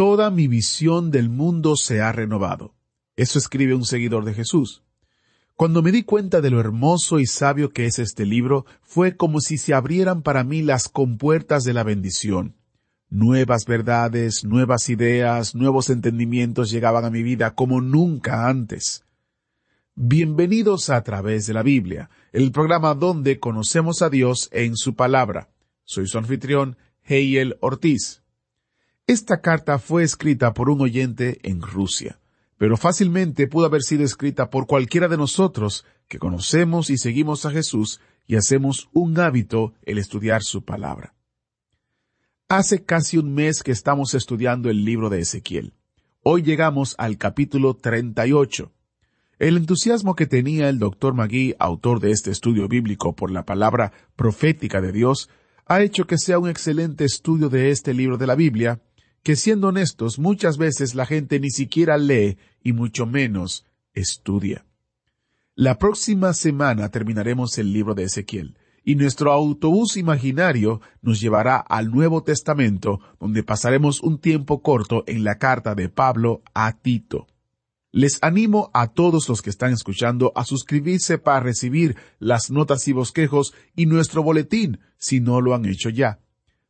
Toda mi visión del mundo se ha renovado. Eso escribe un seguidor de Jesús. Cuando me di cuenta de lo hermoso y sabio que es este libro, fue como si se abrieran para mí las compuertas de la bendición. Nuevas verdades, nuevas ideas, nuevos entendimientos llegaban a mi vida como nunca antes. Bienvenidos a través de la Biblia, el programa donde conocemos a Dios en su palabra. Soy su anfitrión, Heiel Ortiz. Esta carta fue escrita por un oyente en Rusia pero fácilmente pudo haber sido escrita por cualquiera de nosotros que conocemos y seguimos a Jesús y hacemos un hábito el estudiar su palabra. Hace casi un mes que estamos estudiando el libro de Ezequiel. Hoy llegamos al capítulo 38. El entusiasmo que tenía el doctor Magui, autor de este estudio bíblico por la palabra profética de Dios, ha hecho que sea un excelente estudio de este libro de la Biblia, que siendo honestos muchas veces la gente ni siquiera lee y mucho menos estudia. La próxima semana terminaremos el libro de Ezequiel, y nuestro autobús imaginario nos llevará al Nuevo Testamento, donde pasaremos un tiempo corto en la carta de Pablo a Tito. Les animo a todos los que están escuchando a suscribirse para recibir las notas y bosquejos y nuestro boletín, si no lo han hecho ya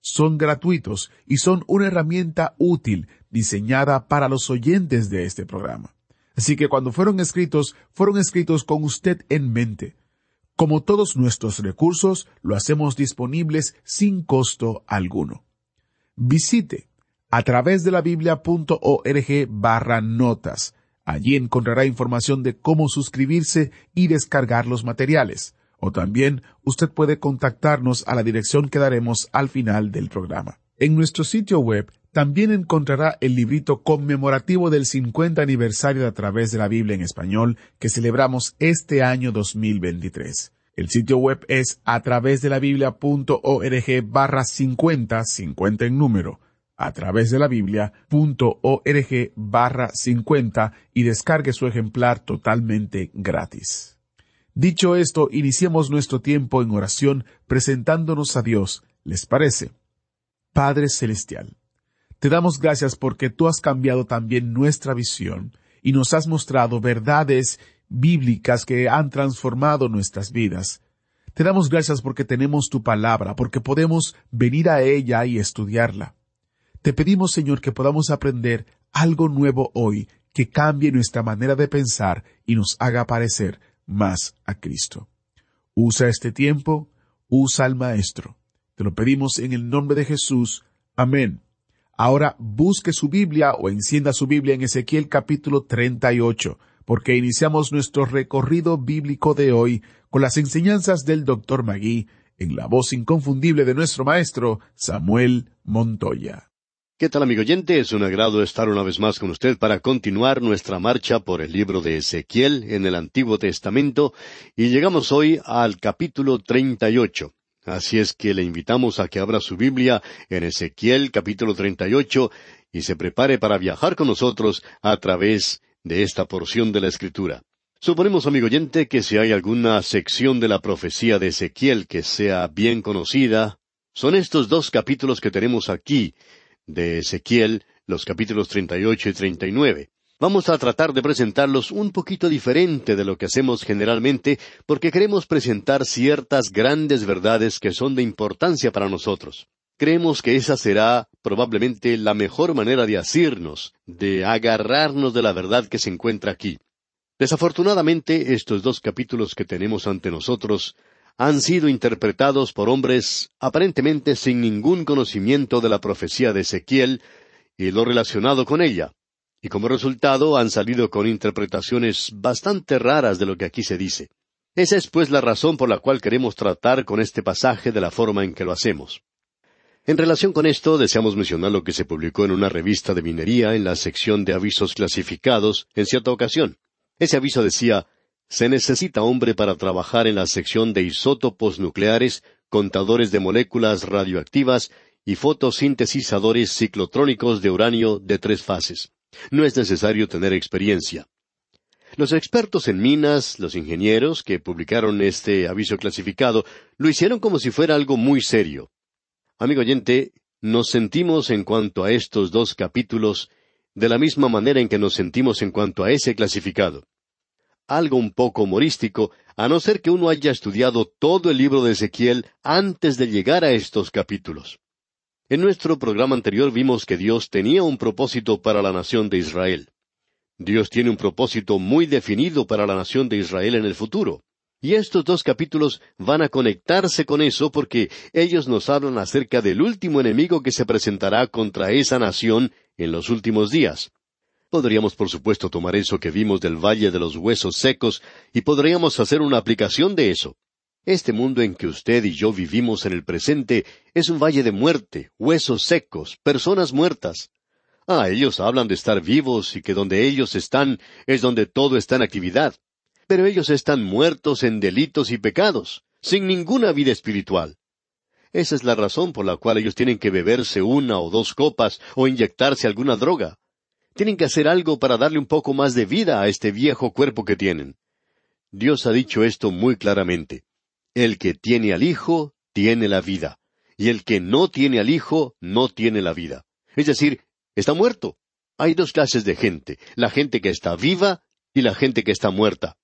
son gratuitos y son una herramienta útil diseñada para los oyentes de este programa. Así que cuando fueron escritos, fueron escritos con usted en mente. Como todos nuestros recursos, lo hacemos disponibles sin costo alguno. Visite a través de la biblia.org barra notas. Allí encontrará información de cómo suscribirse y descargar los materiales o también usted puede contactarnos a la dirección que daremos al final del programa. En nuestro sitio web también encontrará el librito conmemorativo del 50 aniversario de A través de la Biblia en español que celebramos este año 2023. El sitio web es a través de la barra 50, 50 en número, a través de la biblia.org barra 50 y descargue su ejemplar totalmente gratis. Dicho esto, iniciemos nuestro tiempo en oración presentándonos a Dios. ¿Les parece? Padre Celestial, te damos gracias porque tú has cambiado también nuestra visión y nos has mostrado verdades bíblicas que han transformado nuestras vidas. Te damos gracias porque tenemos tu palabra, porque podemos venir a ella y estudiarla. Te pedimos, Señor, que podamos aprender algo nuevo hoy que cambie nuestra manera de pensar y nos haga parecer más a Cristo. Usa este tiempo, usa al Maestro. Te lo pedimos en el nombre de Jesús. Amén. Ahora busque su Biblia o encienda su Biblia en Ezequiel capítulo 38, porque iniciamos nuestro recorrido bíblico de hoy con las enseñanzas del Dr. Magui en la voz inconfundible de nuestro maestro Samuel Montoya. ¿Qué tal amigo oyente? Es un agrado estar una vez más con usted para continuar nuestra marcha por el libro de Ezequiel en el Antiguo Testamento y llegamos hoy al capítulo 38. Así es que le invitamos a que abra su Biblia en Ezequiel capítulo 38 y se prepare para viajar con nosotros a través de esta porción de la Escritura. Suponemos, amigo oyente, que si hay alguna sección de la profecía de Ezequiel que sea bien conocida, son estos dos capítulos que tenemos aquí, de Ezequiel, los capítulos 38 y 39. Vamos a tratar de presentarlos un poquito diferente de lo que hacemos generalmente porque queremos presentar ciertas grandes verdades que son de importancia para nosotros. Creemos que esa será probablemente la mejor manera de asirnos, de agarrarnos de la verdad que se encuentra aquí. Desafortunadamente, estos dos capítulos que tenemos ante nosotros han sido interpretados por hombres aparentemente sin ningún conocimiento de la profecía de Ezequiel y lo relacionado con ella, y como resultado han salido con interpretaciones bastante raras de lo que aquí se dice. Esa es pues la razón por la cual queremos tratar con este pasaje de la forma en que lo hacemos. En relación con esto, deseamos mencionar lo que se publicó en una revista de minería en la sección de avisos clasificados en cierta ocasión. Ese aviso decía, se necesita hombre para trabajar en la sección de isótopos nucleares, contadores de moléculas radioactivas y fotosintetizadores ciclotrónicos de uranio de tres fases. No es necesario tener experiencia. Los expertos en minas, los ingenieros que publicaron este aviso clasificado, lo hicieron como si fuera algo muy serio. Amigo oyente, nos sentimos en cuanto a estos dos capítulos de la misma manera en que nos sentimos en cuanto a ese clasificado. Algo un poco humorístico, a no ser que uno haya estudiado todo el libro de Ezequiel antes de llegar a estos capítulos. En nuestro programa anterior vimos que Dios tenía un propósito para la nación de Israel. Dios tiene un propósito muy definido para la nación de Israel en el futuro. Y estos dos capítulos van a conectarse con eso porque ellos nos hablan acerca del último enemigo que se presentará contra esa nación en los últimos días. Podríamos, por supuesto, tomar eso que vimos del Valle de los Huesos Secos y podríamos hacer una aplicación de eso. Este mundo en que usted y yo vivimos en el presente es un valle de muerte, huesos secos, personas muertas. Ah, ellos hablan de estar vivos y que donde ellos están es donde todo está en actividad pero ellos están muertos en delitos y pecados, sin ninguna vida espiritual. Esa es la razón por la cual ellos tienen que beberse una o dos copas o inyectarse alguna droga. Tienen que hacer algo para darle un poco más de vida a este viejo cuerpo que tienen. Dios ha dicho esto muy claramente. El que tiene al Hijo, tiene la vida. Y el que no tiene al Hijo, no tiene la vida. Es decir, está muerto. Hay dos clases de gente, la gente que está viva y la gente que está muerta.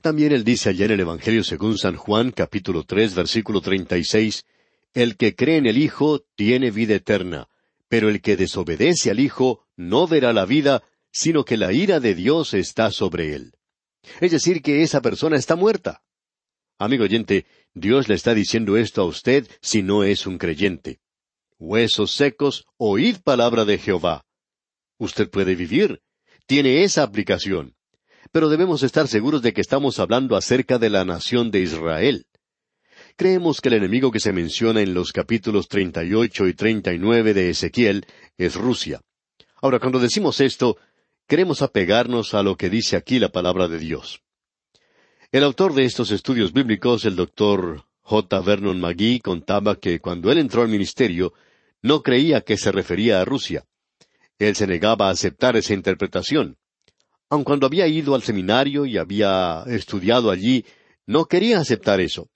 También él dice allá en el Evangelio según San Juan capítulo tres versículo treinta y seis, El que cree en el Hijo tiene vida eterna, pero el que desobedece al Hijo no verá la vida, sino que la ira de Dios está sobre él. Es decir, que esa persona está muerta. Amigo oyente, Dios le está diciendo esto a usted si no es un creyente. Huesos secos, oíd palabra de Jehová. Usted puede vivir. Tiene esa aplicación pero debemos estar seguros de que estamos hablando acerca de la nación de Israel. Creemos que el enemigo que se menciona en los capítulos 38 y 39 de Ezequiel es Rusia. Ahora, cuando decimos esto, queremos apegarnos a lo que dice aquí la palabra de Dios. El autor de estos estudios bíblicos, el doctor J. Vernon McGee, contaba que cuando él entró al ministerio, no creía que se refería a Rusia. Él se negaba a aceptar esa interpretación aun cuando había ido al seminario y había estudiado allí, no quería aceptar eso.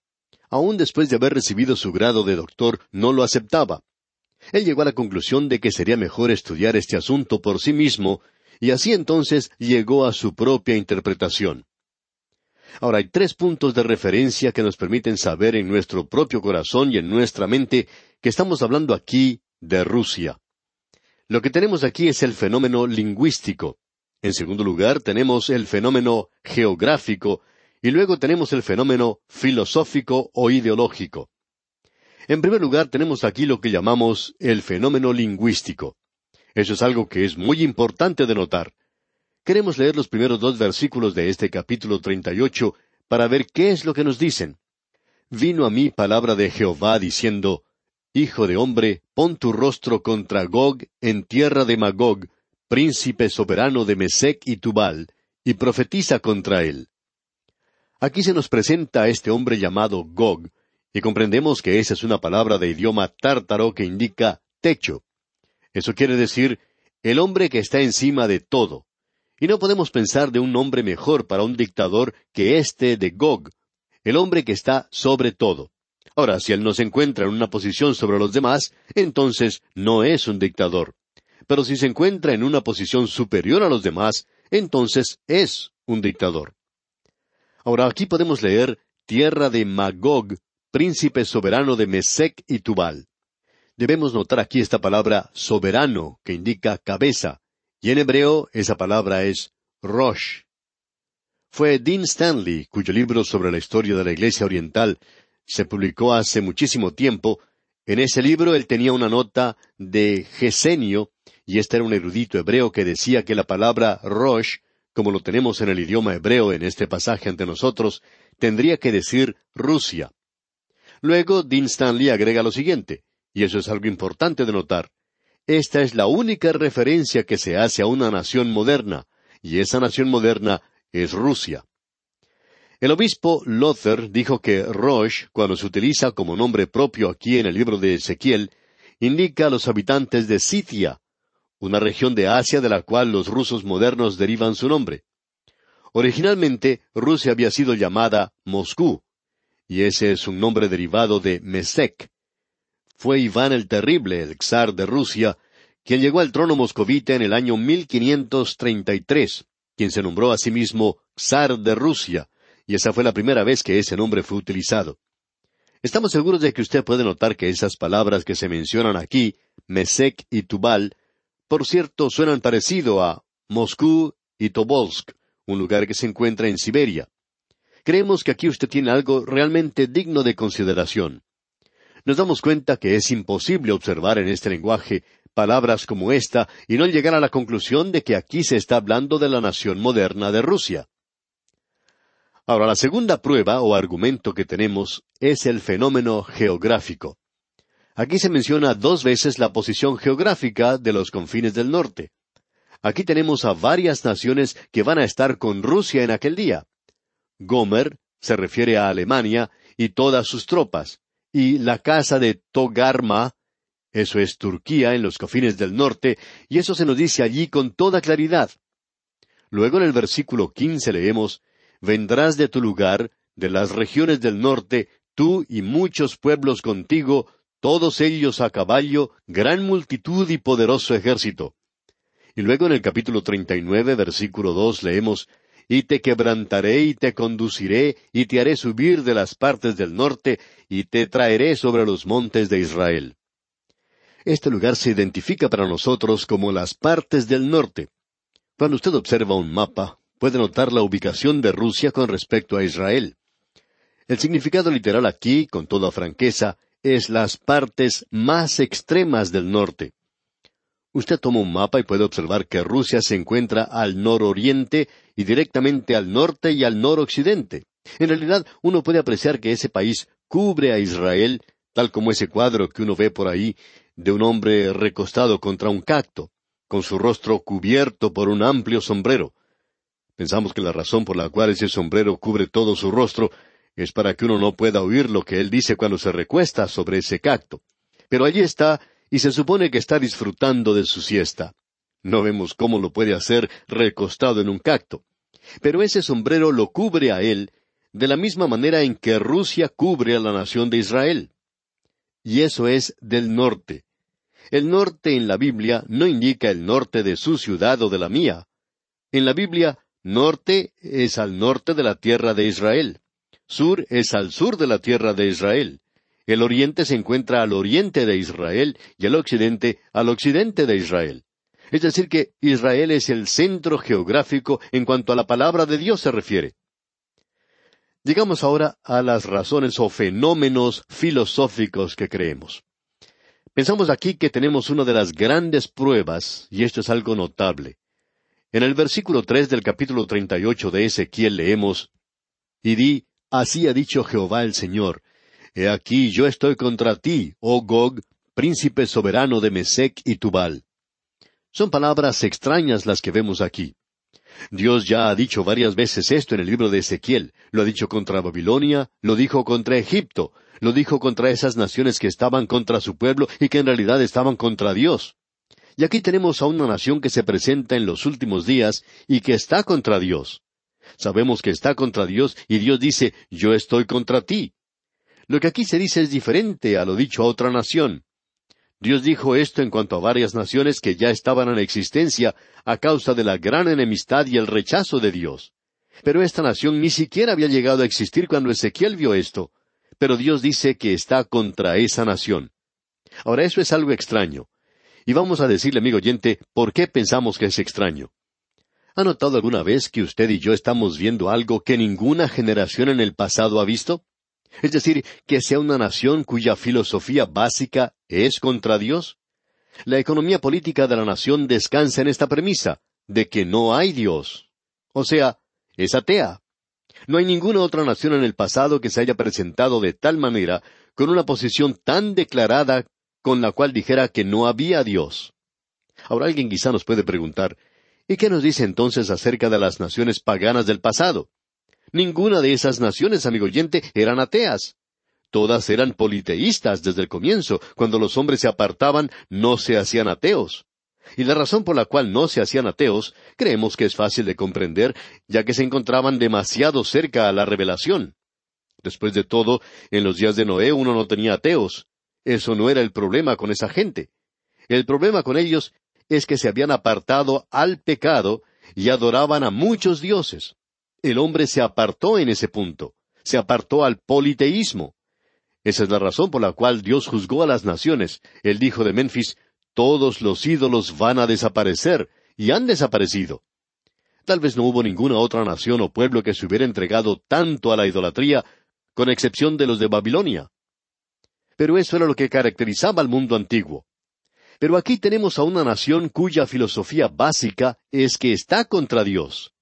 Aun después de haber recibido su grado de doctor, no lo aceptaba. Él llegó a la conclusión de que sería mejor estudiar este asunto por sí mismo, y así entonces llegó a su propia interpretación. Ahora hay tres puntos de referencia que nos permiten saber en nuestro propio corazón y en nuestra mente que estamos hablando aquí de Rusia. Lo que tenemos aquí es el fenómeno lingüístico. En segundo lugar, tenemos el fenómeno geográfico y luego tenemos el fenómeno filosófico o ideológico. En primer lugar, tenemos aquí lo que llamamos el fenómeno lingüístico. Eso es algo que es muy importante de notar. Queremos leer los primeros dos versículos de este capítulo 38 para ver qué es lo que nos dicen. Vino a mí palabra de Jehová diciendo, Hijo de hombre, pon tu rostro contra Gog en tierra de Magog, príncipe soberano de Mesec y Tubal, y profetiza contra él. Aquí se nos presenta este hombre llamado Gog, y comprendemos que esa es una palabra de idioma tártaro que indica techo. Eso quiere decir el hombre que está encima de todo. Y no podemos pensar de un nombre mejor para un dictador que este de Gog, el hombre que está sobre todo. Ahora, si él no se encuentra en una posición sobre los demás, entonces no es un dictador pero si se encuentra en una posición superior a los demás, entonces es un dictador. Ahora aquí podemos leer tierra de Magog, príncipe soberano de Mesec y Tubal. Debemos notar aquí esta palabra soberano, que indica cabeza, y en hebreo esa palabra es Rosh. Fue Dean Stanley, cuyo libro sobre la historia de la Iglesia Oriental se publicó hace muchísimo tiempo. En ese libro él tenía una nota de Gesenio, y este era un erudito hebreo que decía que la palabra Rosh, como lo tenemos en el idioma hebreo en este pasaje ante nosotros, tendría que decir Rusia. Luego Dean Stanley agrega lo siguiente, Y eso es algo importante de notar. Esta es la única referencia que se hace a una nación moderna, y esa nación moderna es Rusia. El obispo Lothar dijo que Rosh, cuando se utiliza como nombre propio aquí en el libro de Ezequiel, indica a los habitantes de Scythia, una región de Asia de la cual los rusos modernos derivan su nombre. Originalmente, Rusia había sido llamada Moscú, y ese es un nombre derivado de Mesek. Fue Iván el Terrible, el zar de Rusia, quien llegó al trono moscovita en el año 1533, quien se nombró a sí mismo zar de Rusia, y esa fue la primera vez que ese nombre fue utilizado. Estamos seguros de que usted puede notar que esas palabras que se mencionan aquí, Mesek y Tubal, por cierto, suenan parecido a Moscú y Tobolsk, un lugar que se encuentra en Siberia. Creemos que aquí usted tiene algo realmente digno de consideración. Nos damos cuenta que es imposible observar en este lenguaje palabras como esta y no llegar a la conclusión de que aquí se está hablando de la nación moderna de Rusia. Ahora, la segunda prueba o argumento que tenemos es el fenómeno geográfico. Aquí se menciona dos veces la posición geográfica de los confines del norte. Aquí tenemos a varias naciones que van a estar con Rusia en aquel día. Gomer se refiere a Alemania y todas sus tropas, y la casa de Togarma, eso es Turquía en los confines del norte, y eso se nos dice allí con toda claridad. Luego en el versículo quince leemos vendrás de tu lugar, de las regiones del norte, tú y muchos pueblos contigo, todos ellos a caballo, gran multitud y poderoso ejército. Y luego en el capítulo treinta y nueve, versículo dos, leemos Y te quebrantaré y te conduciré, y te haré subir de las partes del norte, y te traeré sobre los montes de Israel. Este lugar se identifica para nosotros como las partes del norte. Cuando usted observa un mapa, puede notar la ubicación de Rusia con respecto a Israel. El significado literal aquí, con toda franqueza, es las partes más extremas del norte. Usted toma un mapa y puede observar que Rusia se encuentra al nororiente y directamente al norte y al noroccidente. En realidad, uno puede apreciar que ese país cubre a Israel, tal como ese cuadro que uno ve por ahí de un hombre recostado contra un cacto, con su rostro cubierto por un amplio sombrero. Pensamos que la razón por la cual ese sombrero cubre todo su rostro es para que uno no pueda oír lo que él dice cuando se recuesta sobre ese cacto. Pero allí está, y se supone que está disfrutando de su siesta. No vemos cómo lo puede hacer recostado en un cacto. Pero ese sombrero lo cubre a él de la misma manera en que Rusia cubre a la nación de Israel. Y eso es del norte. El norte en la Biblia no indica el norte de su ciudad o de la mía. En la Biblia Norte es al norte de la tierra de Israel. Sur es al sur de la tierra de Israel. El oriente se encuentra al oriente de Israel y el occidente al occidente de Israel. Es decir, que Israel es el centro geográfico en cuanto a la palabra de Dios se refiere. Llegamos ahora a las razones o fenómenos filosóficos que creemos. Pensamos aquí que tenemos una de las grandes pruebas, y esto es algo notable. En el versículo tres del capítulo treinta y ocho de Ezequiel leemos Y di, así ha dicho Jehová el Señor, He aquí yo estoy contra ti, oh Gog, príncipe soberano de Mesec y Tubal. Son palabras extrañas las que vemos aquí. Dios ya ha dicho varias veces esto en el libro de Ezequiel. Lo ha dicho contra Babilonia, lo dijo contra Egipto, lo dijo contra esas naciones que estaban contra su pueblo y que en realidad estaban contra Dios. Y aquí tenemos a una nación que se presenta en los últimos días y que está contra Dios. Sabemos que está contra Dios y Dios dice, yo estoy contra ti. Lo que aquí se dice es diferente a lo dicho a otra nación. Dios dijo esto en cuanto a varias naciones que ya estaban en existencia a causa de la gran enemistad y el rechazo de Dios. Pero esta nación ni siquiera había llegado a existir cuando Ezequiel vio esto. Pero Dios dice que está contra esa nación. Ahora eso es algo extraño. Y vamos a decirle, amigo oyente, por qué pensamos que es extraño. ¿Ha notado alguna vez que usted y yo estamos viendo algo que ninguna generación en el pasado ha visto? Es decir, que sea una nación cuya filosofía básica es contra Dios. La economía política de la nación descansa en esta premisa, de que no hay Dios. O sea, es atea. No hay ninguna otra nación en el pasado que se haya presentado de tal manera, con una posición tan declarada con la cual dijera que no había Dios. Ahora alguien quizá nos puede preguntar, ¿y qué nos dice entonces acerca de las naciones paganas del pasado? Ninguna de esas naciones, amigo oyente, eran ateas. Todas eran politeístas desde el comienzo. Cuando los hombres se apartaban, no se hacían ateos. Y la razón por la cual no se hacían ateos, creemos que es fácil de comprender, ya que se encontraban demasiado cerca a la revelación. Después de todo, en los días de Noé uno no tenía ateos. Eso no era el problema con esa gente. El problema con ellos es que se habían apartado al pecado y adoraban a muchos dioses. El hombre se apartó en ese punto, se apartó al politeísmo. Esa es la razón por la cual Dios juzgó a las naciones. Él dijo de Memphis, todos los ídolos van a desaparecer, y han desaparecido. Tal vez no hubo ninguna otra nación o pueblo que se hubiera entregado tanto a la idolatría, con excepción de los de Babilonia. Pero eso era lo que caracterizaba al mundo antiguo. Pero aquí tenemos a una nación cuya filosofía básica es que está contra Dios.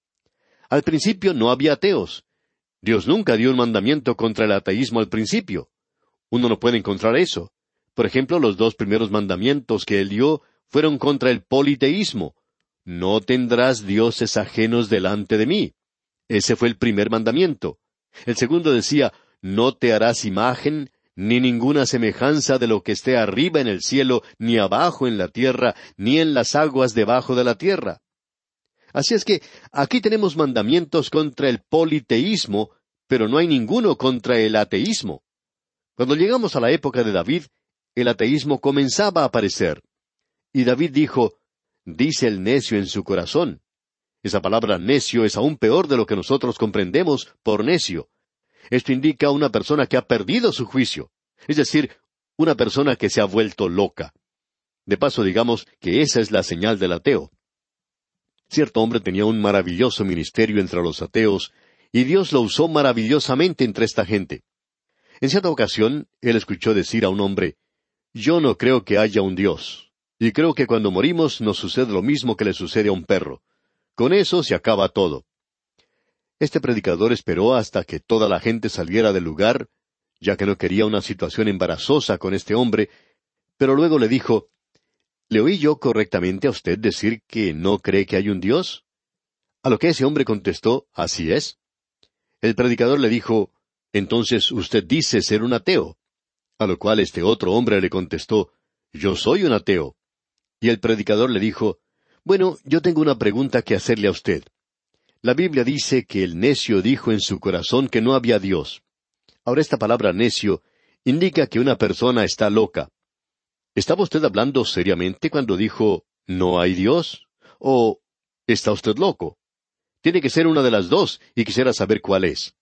Al principio no había ateos. Dios nunca dio un mandamiento contra el ateísmo al principio. Uno no puede encontrar eso. Por ejemplo, los dos primeros mandamientos que él dio fueron contra el politeísmo. No tendrás dioses ajenos delante de mí. Ese fue el primer mandamiento. El segundo decía, no te harás imagen, ni ninguna semejanza de lo que esté arriba en el cielo, ni abajo en la tierra, ni en las aguas debajo de la tierra. Así es que aquí tenemos mandamientos contra el politeísmo, pero no hay ninguno contra el ateísmo. Cuando llegamos a la época de David, el ateísmo comenzaba a aparecer. Y David dijo, dice el necio en su corazón. Esa palabra necio es aún peor de lo que nosotros comprendemos por necio. Esto indica a una persona que ha perdido su juicio, es decir, una persona que se ha vuelto loca. De paso, digamos que esa es la señal del ateo. Cierto hombre tenía un maravilloso ministerio entre los ateos, y Dios lo usó maravillosamente entre esta gente. En cierta ocasión, él escuchó decir a un hombre, Yo no creo que haya un Dios, y creo que cuando morimos nos sucede lo mismo que le sucede a un perro. Con eso se acaba todo. Este predicador esperó hasta que toda la gente saliera del lugar, ya que no quería una situación embarazosa con este hombre, pero luego le dijo, ¿Le oí yo correctamente a usted decir que no cree que hay un Dios? A lo que ese hombre contestó, Así es. El predicador le dijo, Entonces usted dice ser un ateo. A lo cual este otro hombre le contestó, Yo soy un ateo. Y el predicador le dijo, Bueno, yo tengo una pregunta que hacerle a usted. La Biblia dice que el necio dijo en su corazón que no había Dios. Ahora esta palabra necio indica que una persona está loca. ¿Estaba usted hablando seriamente cuando dijo no hay Dios? ¿O está usted loco? Tiene que ser una de las dos, y quisiera saber cuál es.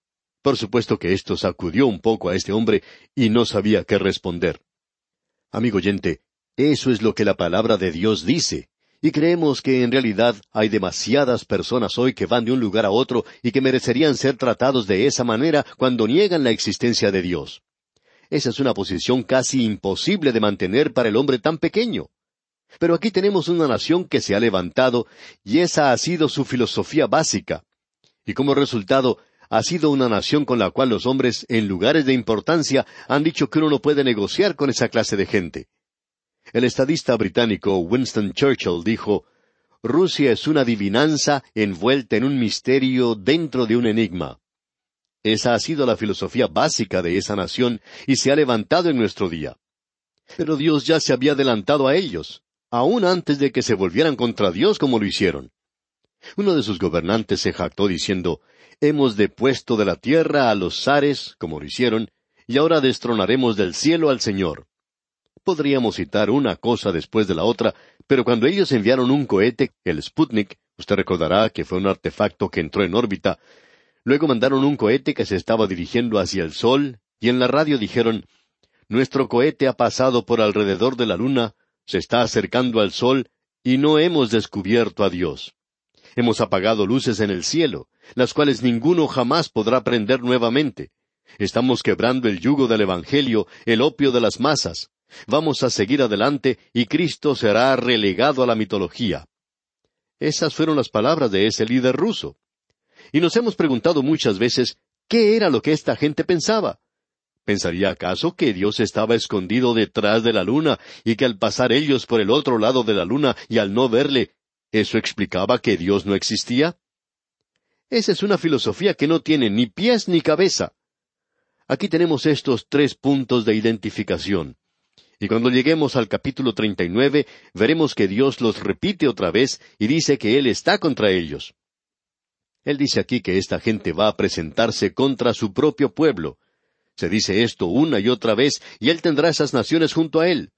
Por supuesto que esto sacudió un poco a este hombre y no sabía qué responder. Amigo oyente, eso es lo que la palabra de Dios dice. Y creemos que en realidad hay demasiadas personas hoy que van de un lugar a otro y que merecerían ser tratados de esa manera cuando niegan la existencia de Dios. Esa es una posición casi imposible de mantener para el hombre tan pequeño. Pero aquí tenemos una nación que se ha levantado y esa ha sido su filosofía básica. Y como resultado, ha sido una nación con la cual los hombres, en lugares de importancia, han dicho que uno no puede negociar con esa clase de gente. El estadista británico Winston Churchill dijo, Rusia es una adivinanza envuelta en un misterio dentro de un enigma. Esa ha sido la filosofía básica de esa nación y se ha levantado en nuestro día. Pero Dios ya se había adelantado a ellos, aún antes de que se volvieran contra Dios como lo hicieron. Uno de sus gobernantes se jactó diciendo, Hemos depuesto de la tierra a los zares, como lo hicieron, y ahora destronaremos del cielo al Señor. Podríamos citar una cosa después de la otra, pero cuando ellos enviaron un cohete, el Sputnik, usted recordará que fue un artefacto que entró en órbita, Luego mandaron un cohete que se estaba dirigiendo hacia el Sol, y en la radio dijeron, Nuestro cohete ha pasado por alrededor de la Luna, se está acercando al Sol, y no hemos descubierto a Dios. Hemos apagado luces en el cielo, las cuales ninguno jamás podrá prender nuevamente. Estamos quebrando el yugo del Evangelio, el opio de las masas. Vamos a seguir adelante y Cristo será relegado a la mitología. Esas fueron las palabras de ese líder ruso. Y nos hemos preguntado muchas veces qué era lo que esta gente pensaba. ¿Pensaría acaso que Dios estaba escondido detrás de la luna y que al pasar ellos por el otro lado de la luna y al no verle, eso explicaba que Dios no existía? Esa es una filosofía que no tiene ni pies ni cabeza. Aquí tenemos estos tres puntos de identificación. Y cuando lleguemos al capítulo treinta y nueve, veremos que Dios los repite otra vez y dice que Él está contra ellos. Él dice aquí que esta gente va a presentarse contra su propio pueblo, se dice esto una y otra vez, y Él tendrá esas naciones junto a Él.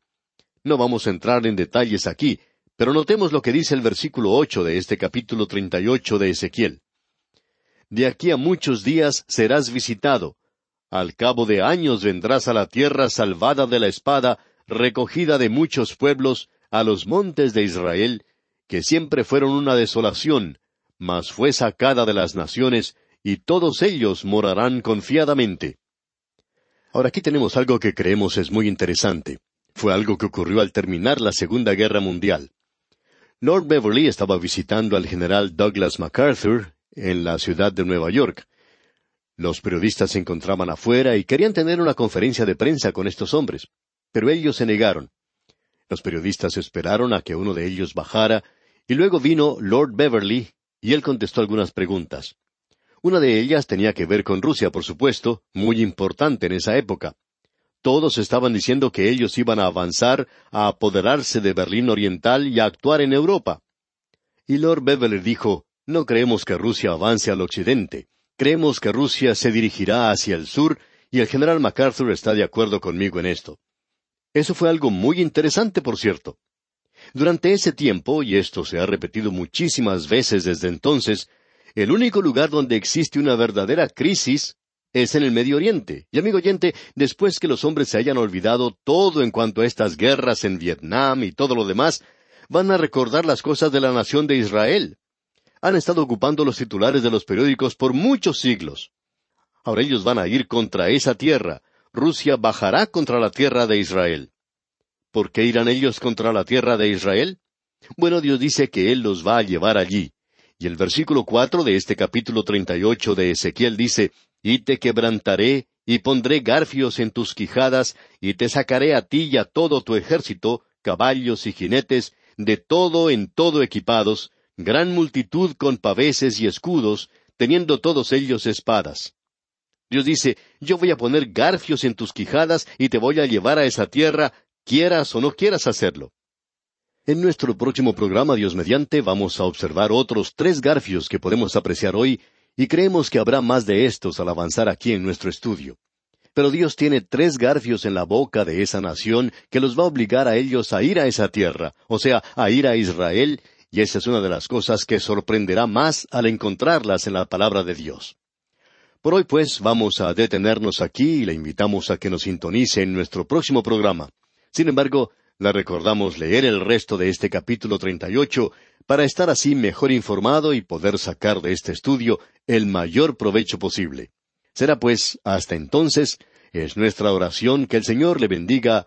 No vamos a entrar en detalles aquí, pero notemos lo que dice el versículo ocho de este capítulo treinta y ocho de Ezequiel. De aquí a muchos días serás visitado. Al cabo de años vendrás a la tierra salvada de la espada, recogida de muchos pueblos, a los montes de Israel, que siempre fueron una desolación, mas fue sacada de las naciones, y todos ellos morarán confiadamente. Ahora aquí tenemos algo que creemos es muy interesante. Fue algo que ocurrió al terminar la Segunda Guerra Mundial. Lord Beverly estaba visitando al general Douglas MacArthur en la ciudad de Nueva York. Los periodistas se encontraban afuera y querían tener una conferencia de prensa con estos hombres, pero ellos se negaron. Los periodistas esperaron a que uno de ellos bajara, y luego vino Lord Beverly, y él contestó algunas preguntas. Una de ellas tenía que ver con Rusia, por supuesto, muy importante en esa época. Todos estaban diciendo que ellos iban a avanzar, a apoderarse de Berlín Oriental y a actuar en Europa. Y Lord Beverly dijo, no creemos que Rusia avance al occidente. Creemos que Rusia se dirigirá hacia el sur y el general MacArthur está de acuerdo conmigo en esto. Eso fue algo muy interesante, por cierto. Durante ese tiempo, y esto se ha repetido muchísimas veces desde entonces, el único lugar donde existe una verdadera crisis es en el Medio Oriente. Y amigo oyente, después que los hombres se hayan olvidado todo en cuanto a estas guerras en Vietnam y todo lo demás, van a recordar las cosas de la nación de Israel. Han estado ocupando los titulares de los periódicos por muchos siglos. Ahora ellos van a ir contra esa tierra. Rusia bajará contra la tierra de Israel. ¿Por qué irán ellos contra la tierra de Israel? Bueno, Dios dice que Él los va a llevar allí. Y el versículo cuatro de este capítulo treinta y ocho de Ezequiel dice, Y te quebrantaré, y pondré garfios en tus quijadas, y te sacaré a ti y a todo tu ejército, caballos y jinetes, de todo en todo equipados, gran multitud con paveses y escudos, teniendo todos ellos espadas. Dios dice, yo voy a poner garfios en tus quijadas y te voy a llevar a esa tierra, quieras o no quieras hacerlo. En nuestro próximo programa, Dios mediante, vamos a observar otros tres garfios que podemos apreciar hoy, y creemos que habrá más de estos al avanzar aquí en nuestro estudio. Pero Dios tiene tres garfios en la boca de esa nación que los va a obligar a ellos a ir a esa tierra, o sea, a ir a Israel, y esa es una de las cosas que sorprenderá más al encontrarlas en la palabra de Dios. Por hoy, pues, vamos a detenernos aquí y le invitamos a que nos sintonice en nuestro próximo programa. Sin embargo, le recordamos leer el resto de este capítulo 38 para estar así mejor informado y poder sacar de este estudio el mayor provecho posible. Será pues hasta entonces, es nuestra oración que el Señor le bendiga